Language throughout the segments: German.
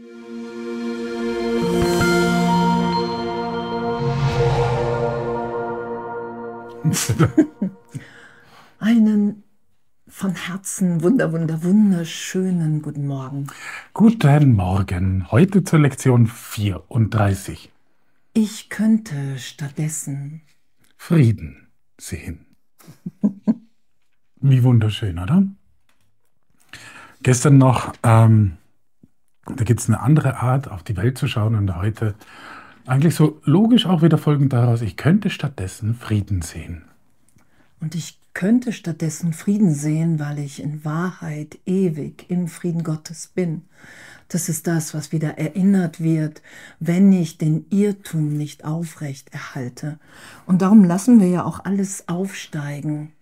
Einen von Herzen wunder, wunder, wunderschönen guten Morgen. Guten Morgen. Heute zur Lektion 34. Ich könnte stattdessen Frieden sehen. Wie wunderschön, oder? Gestern noch, ähm, da gibt es eine andere Art, auf die Welt zu schauen und heute eigentlich so logisch auch wieder folgend daraus, ich könnte stattdessen Frieden sehen. Und ich könnte stattdessen Frieden sehen, weil ich in Wahrheit ewig im Frieden Gottes bin. Das ist das, was wieder erinnert wird, wenn ich den Irrtum nicht aufrecht erhalte. Und darum lassen wir ja auch alles aufsteigen.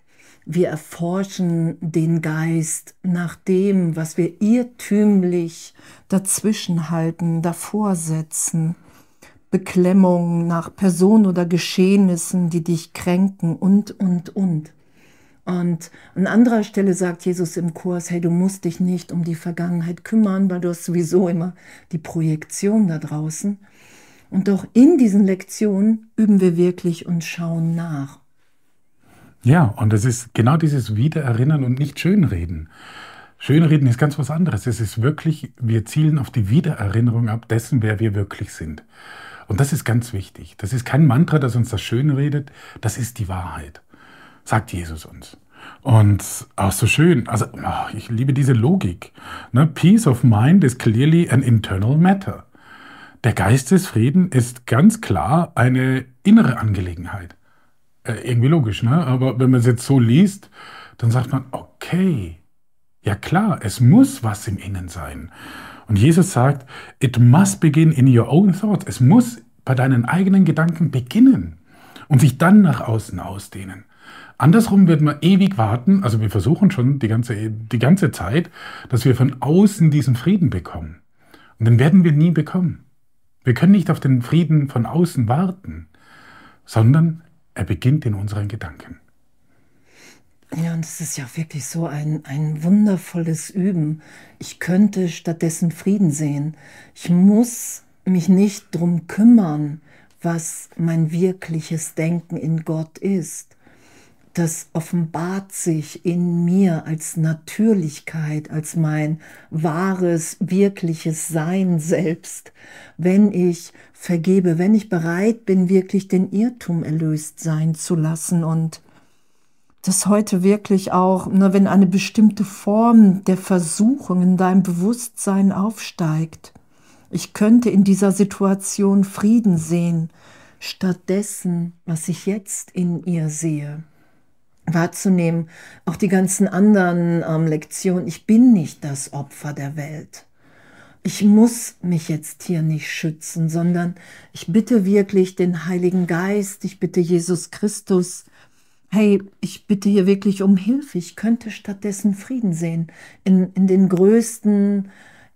Wir erforschen den Geist nach dem, was wir irrtümlich dazwischenhalten, davor setzen. Beklemmung nach Personen oder Geschehnissen, die dich kränken und, und, und. Und an anderer Stelle sagt Jesus im Kurs, hey, du musst dich nicht um die Vergangenheit kümmern, weil du hast sowieso immer die Projektion da draußen. Und doch in diesen Lektionen üben wir wirklich und schauen nach. Ja, und es ist genau dieses Wiedererinnern und nicht Schönreden. Schönreden ist ganz was anderes. Es ist wirklich, wir zielen auf die Wiedererinnerung ab dessen, wer wir wirklich sind. Und das ist ganz wichtig. Das ist kein Mantra, das uns das schönredet, das ist die Wahrheit sagt Jesus uns. Und auch so schön, also oh, ich liebe diese Logik. Ne? Peace of mind is clearly an internal matter. Der Geistesfrieden ist ganz klar eine innere Angelegenheit. Äh, irgendwie logisch, ne? aber wenn man es jetzt so liest, dann sagt man, okay, ja klar, es muss was im Innen sein. Und Jesus sagt, it must begin in your own thoughts. Es muss bei deinen eigenen Gedanken beginnen und sich dann nach außen ausdehnen. Andersrum wird man ewig warten, also wir versuchen schon die ganze, die ganze Zeit, dass wir von außen diesen Frieden bekommen. Und den werden wir nie bekommen. Wir können nicht auf den Frieden von außen warten, sondern er beginnt in unseren Gedanken. Ja, und es ist ja wirklich so ein, ein wundervolles Üben. Ich könnte stattdessen Frieden sehen. Ich muss mich nicht darum kümmern, was mein wirkliches Denken in Gott ist das offenbart sich in mir als Natürlichkeit, als mein wahres, wirkliches Sein selbst, wenn ich vergebe, wenn ich bereit bin, wirklich den Irrtum erlöst sein zu lassen und das heute wirklich auch, na, wenn eine bestimmte Form der Versuchung in deinem Bewusstsein aufsteigt. Ich könnte in dieser Situation Frieden sehen, stattdessen, was ich jetzt in ihr sehe wahrzunehmen, auch die ganzen anderen ähm, Lektionen. Ich bin nicht das Opfer der Welt. Ich muss mich jetzt hier nicht schützen, sondern ich bitte wirklich den Heiligen Geist, ich bitte Jesus Christus, hey, ich bitte hier wirklich um Hilfe. Ich könnte stattdessen Frieden sehen in, in den größten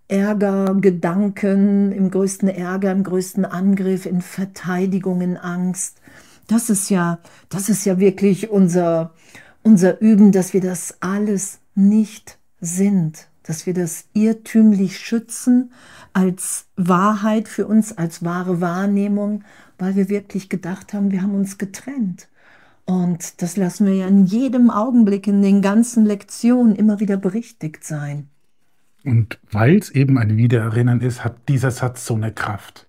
Ärger, Gedanken, im größten Ärger, im größten Angriff, in Verteidigung, in Angst. Das ist ja, das ist ja wirklich unser, unser Üben, dass wir das alles nicht sind, dass wir das irrtümlich schützen als Wahrheit für uns, als wahre Wahrnehmung, weil wir wirklich gedacht haben, wir haben uns getrennt. Und das lassen wir ja in jedem Augenblick, in den ganzen Lektionen immer wieder berichtigt sein. Und weil es eben ein Wiedererinnern ist, hat dieser Satz so eine Kraft.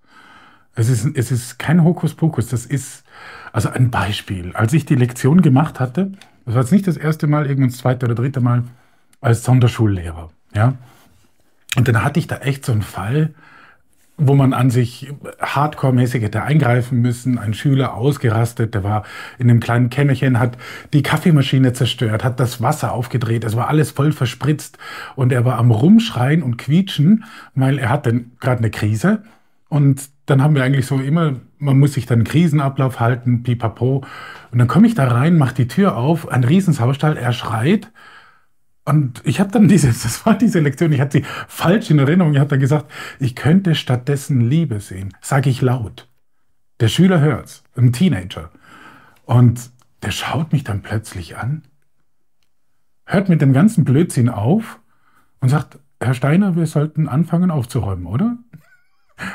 Es ist, es ist kein Hokuspokus, das ist also ein Beispiel. Als ich die Lektion gemacht hatte, das war jetzt nicht das erste Mal, irgendwann das zweite oder dritte Mal als Sonderschullehrer. Ja? Und dann hatte ich da echt so einen Fall, wo man an sich hardcore-mäßig hätte eingreifen müssen. Ein Schüler ausgerastet, der war in einem kleinen Kämmerchen, hat die Kaffeemaschine zerstört, hat das Wasser aufgedreht, es war alles voll verspritzt und er war am Rumschreien und quietschen, weil er hatte gerade eine Krise und dann haben wir eigentlich so immer, man muss sich dann Krisenablauf halten, pipapo. Und dann komme ich da rein, mache die Tür auf, ein Riesensaustall, er schreit. Und ich habe dann diese, das war diese Lektion, ich hatte sie falsch in Erinnerung. Ich habe dann gesagt, ich könnte stattdessen Liebe sehen. Sage ich laut. Der Schüler hört's, ein Teenager. Und der schaut mich dann plötzlich an, hört mit dem ganzen Blödsinn auf und sagt, Herr Steiner, wir sollten anfangen aufzuräumen, oder?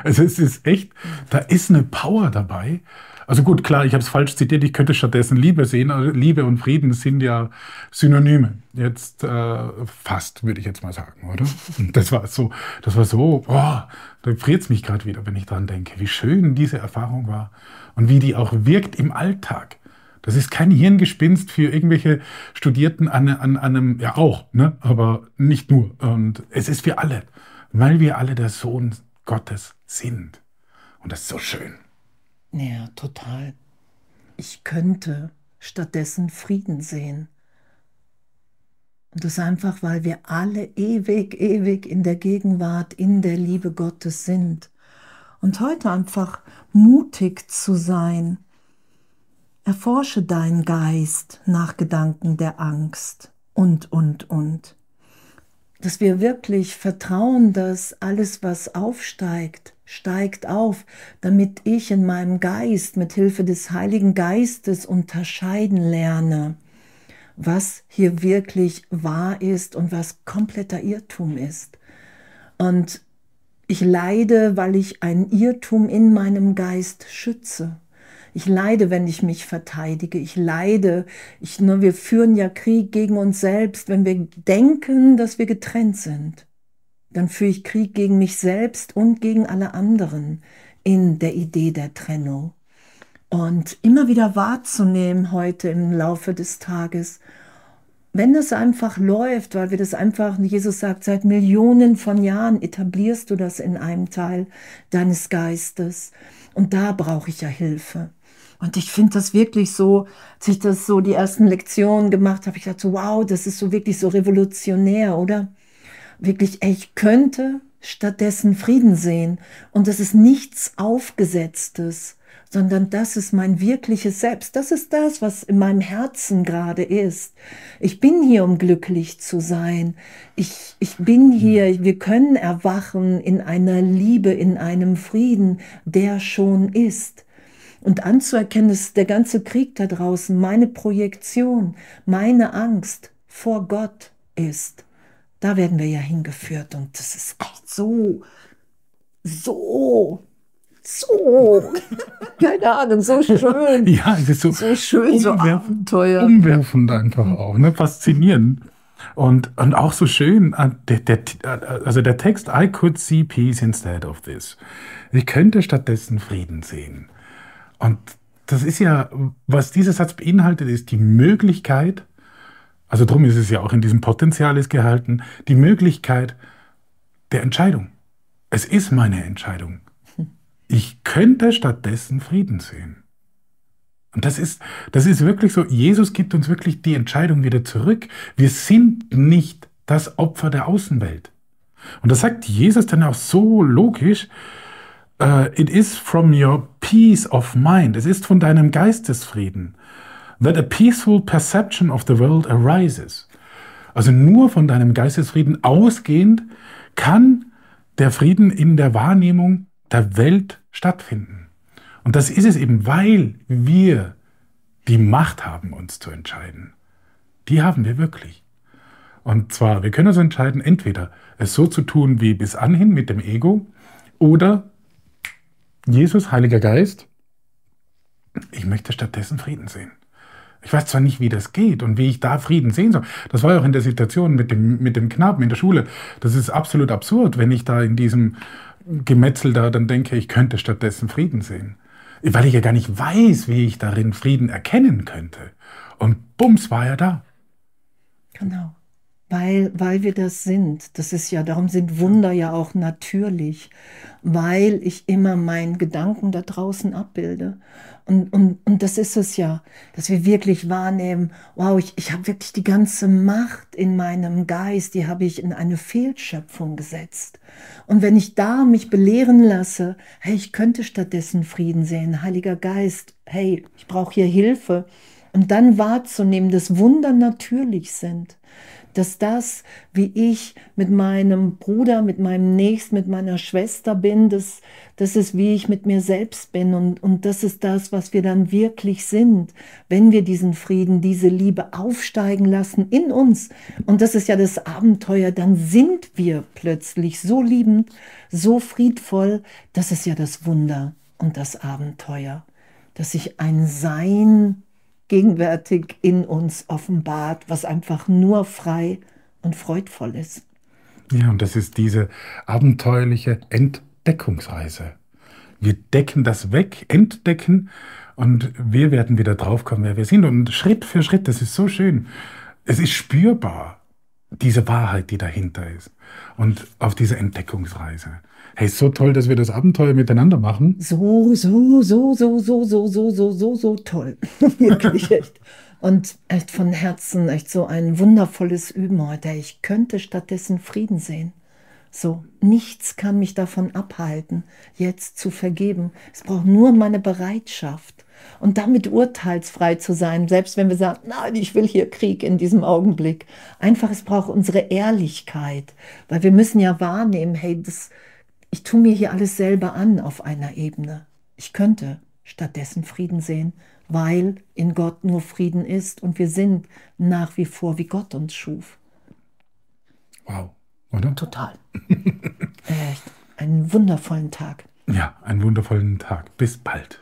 Also es ist echt, da ist eine Power dabei. Also gut, klar, ich habe es falsch zitiert, ich könnte stattdessen Liebe sehen. Also Liebe und Frieden sind ja Synonyme. Jetzt äh, fast, würde ich jetzt mal sagen, oder? Das war so, das war so, boah, da friert es mich gerade wieder, wenn ich dran denke, wie schön diese Erfahrung war und wie die auch wirkt im Alltag. Das ist kein Hirngespinst für irgendwelche Studierten an, an, an einem, ja auch, ne? aber nicht nur. Und es ist für alle, weil wir alle der Sohn Gottes sind. Und das ist so schön. Ja, total. Ich könnte stattdessen Frieden sehen. Und das einfach, weil wir alle ewig, ewig in der Gegenwart, in der Liebe Gottes sind. Und heute einfach mutig zu sein. Erforsche deinen Geist nach Gedanken der Angst und, und, und. Dass wir wirklich vertrauen, dass alles, was aufsteigt, steigt auf, damit ich in meinem Geist mit Hilfe des Heiligen Geistes unterscheiden lerne, was hier wirklich wahr ist und was kompletter Irrtum ist. Und ich leide, weil ich ein Irrtum in meinem Geist schütze. Ich leide, wenn ich mich verteidige. Ich leide. Ich, nur wir führen ja Krieg gegen uns selbst, wenn wir denken, dass wir getrennt sind dann führe ich Krieg gegen mich selbst und gegen alle anderen in der Idee der Trennung. Und immer wieder wahrzunehmen heute im Laufe des Tages, wenn das einfach läuft, weil wir das einfach, Jesus sagt, seit Millionen von Jahren etablierst du das in einem Teil deines Geistes. Und da brauche ich ja Hilfe. Und ich finde das wirklich so, als ich das so die ersten Lektionen gemacht habe, ich dachte so, wow, das ist so wirklich so revolutionär, oder? wirklich, ich könnte stattdessen Frieden sehen. Und das ist nichts Aufgesetztes, sondern das ist mein wirkliches Selbst. Das ist das, was in meinem Herzen gerade ist. Ich bin hier, um glücklich zu sein. Ich, ich bin hier, wir können erwachen in einer Liebe, in einem Frieden, der schon ist. Und anzuerkennen, dass der ganze Krieg da draußen meine Projektion, meine Angst vor Gott ist. Da werden wir ja hingeführt und das ist echt so, so, so, keine Ahnung, so schön. Ja, es ist so, so schön, so Abenteuer. Umwerfend einfach auch, ne? faszinierend. Und, und auch so schön, äh, der, der, also der Text, I could see peace instead of this. Ich könnte stattdessen Frieden sehen. Und das ist ja, was dieser Satz beinhaltet, ist die Möglichkeit, also darum ist es ja auch in diesem Potenzial gehalten, die Möglichkeit der Entscheidung. Es ist meine Entscheidung. Ich könnte stattdessen Frieden sehen. Und das ist, das ist wirklich so, Jesus gibt uns wirklich die Entscheidung wieder zurück. Wir sind nicht das Opfer der Außenwelt. Und das sagt Jesus dann auch so logisch, uh, it is from your peace of mind, es ist von deinem Geistesfrieden that a peaceful perception of the world arises. Also nur von deinem Geistesfrieden ausgehend kann der Frieden in der Wahrnehmung der Welt stattfinden. Und das ist es eben, weil wir die Macht haben, uns zu entscheiden. Die haben wir wirklich. Und zwar, wir können uns entscheiden, entweder es so zu tun wie bis anhin mit dem Ego oder Jesus, Heiliger Geist, ich möchte stattdessen Frieden sehen. Ich weiß zwar nicht, wie das geht und wie ich da Frieden sehen soll. Das war ja auch in der Situation mit dem, mit dem Knaben in der Schule. Das ist absolut absurd, wenn ich da in diesem Gemetzel da dann denke, ich könnte stattdessen Frieden sehen. Weil ich ja gar nicht weiß, wie ich darin Frieden erkennen könnte. Und bums war er da. Genau. Weil, weil wir das sind. Das ist ja, darum sind Wunder ja auch natürlich, weil ich immer meinen Gedanken da draußen abbilde. Und, und, und das ist es ja, dass wir wirklich wahrnehmen, wow, ich, ich habe wirklich die ganze Macht in meinem Geist, die habe ich in eine Fehlschöpfung gesetzt. Und wenn ich da mich belehren lasse, hey, ich könnte stattdessen Frieden sehen, Heiliger Geist, hey, ich brauche hier Hilfe. Und dann wahrzunehmen, dass Wunder natürlich sind dass das, wie ich mit meinem Bruder, mit meinem Nächsten, mit meiner Schwester bin, das, das ist, wie ich mit mir selbst bin. Und, und das ist das, was wir dann wirklich sind, wenn wir diesen Frieden, diese Liebe aufsteigen lassen in uns. Und das ist ja das Abenteuer, dann sind wir plötzlich so liebend, so friedvoll. Das ist ja das Wunder und das Abenteuer, dass sich ein Sein gegenwärtig in uns offenbart, was einfach nur frei und freudvoll ist. Ja, und das ist diese abenteuerliche Entdeckungsreise. Wir decken das weg, entdecken und wir werden wieder draufkommen, wer wir sind. Und Schritt für Schritt, das ist so schön. Es ist spürbar, diese Wahrheit, die dahinter ist. Und auf dieser Entdeckungsreise. Hey, so toll, dass wir das Abenteuer miteinander machen. So, so, so, so, so, so, so, so, so, so toll. Wirklich echt. Und echt von Herzen, echt so ein wundervolles Üben heute. Ich könnte stattdessen Frieden sehen. So, nichts kann mich davon abhalten, jetzt zu vergeben. Es braucht nur meine Bereitschaft und damit urteilsfrei zu sein, selbst wenn wir sagen, nein, ich will hier Krieg in diesem Augenblick. Einfach, es braucht unsere Ehrlichkeit, weil wir müssen ja wahrnehmen, hey, das, ich tue mir hier alles selber an auf einer Ebene. Ich könnte stattdessen Frieden sehen, weil in Gott nur Frieden ist und wir sind nach wie vor, wie Gott uns schuf. Wow, oder? Total. Echt. Einen wundervollen Tag. Ja, einen wundervollen Tag. Bis bald.